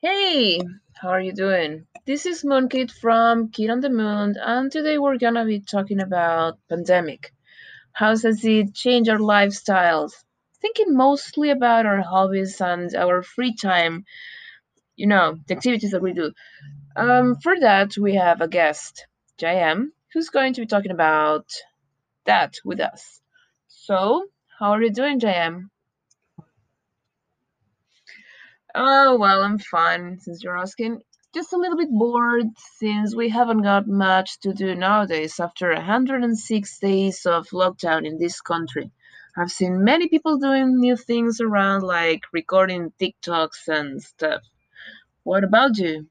Hey, how are you doing? This is Moonkid from Kid on the Moon, and today we're gonna be talking about pandemic. How does it change our lifestyles? Thinking mostly about our hobbies and our free time, you know, the activities that we do. Um, for that, we have a guest, JM, who's going to be talking about that with us. So, how are you doing, JM? Oh, well, I'm fine since you're asking. Just a little bit bored since we haven't got much to do nowadays after 106 days of lockdown in this country. I've seen many people doing new things around, like recording TikToks and stuff. What about you?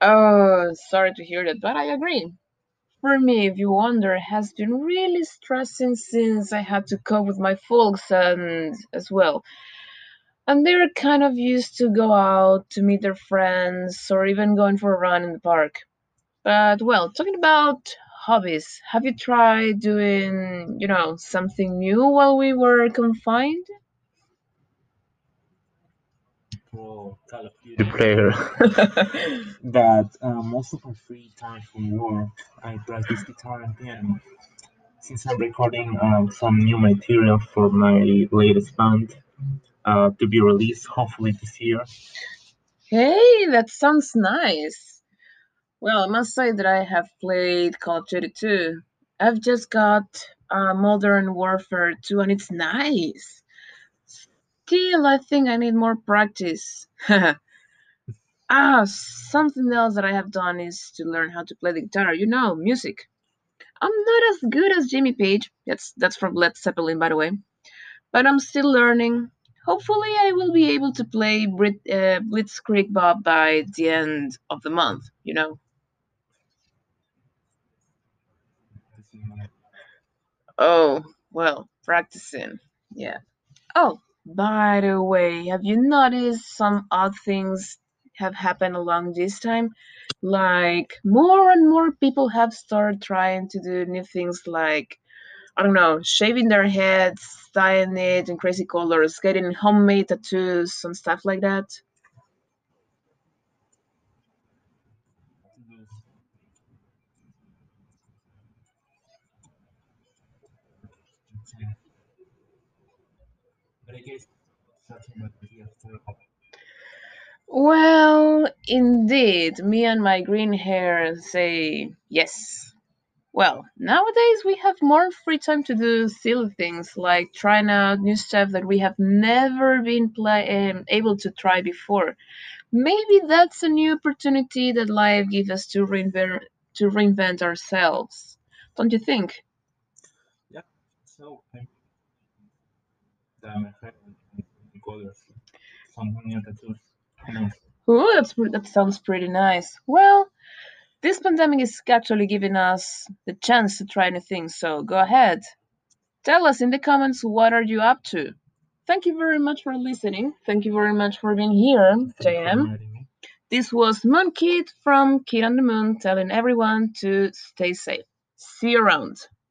Oh, sorry to hear that, but I agree. For me, if you wonder, has been really stressing since I had to cope with my folks and as well. And they're kind of used to go out to meet their friends or even going for a run in the park. But well, talking about hobbies, have you tried doing, you know, something new while we were confined? the player. but uh, most of my free time from work, I practice guitar and piano. Since I'm recording um, some new material for my latest band uh, to be released hopefully this year. Hey, that sounds nice. Well, I must say that I have played Call of Duty 2. I've just got uh, Modern Warfare 2 and it's nice. Still, I think I need more practice. ah, something else that I have done is to learn how to play the guitar. You know, music. I'm not as good as Jimmy Page. That's that's from Led Zeppelin, by the way. But I'm still learning. Hopefully, I will be able to play Brit, uh, Blitzkrieg Bop by the end of the month. You know. Oh, well, practicing. Yeah. Oh, by the way, have you noticed some odd things have happened along this time? Like more and more people have started trying to do new things like I don't know, shaving their heads, dyeing it in crazy colors, getting homemade tattoos and stuff like that. Well, indeed, me and my green hair say yes. Well, nowadays we have more free time to do silly things like trying out new stuff that we have never been play- um, able to try before. Maybe that's a new opportunity that life gives us to reinvent to reinvent ourselves. Don't you think? Ooh, that's, that sounds pretty nice. Well, this pandemic is actually giving us the chance to try new things, so go ahead. Tell us in the comments what are you up to. Thank you very much for listening. Thank you very much for being here, Thank you for JM. This was Moon Kid from Kid on the Moon telling everyone to stay safe. See you around.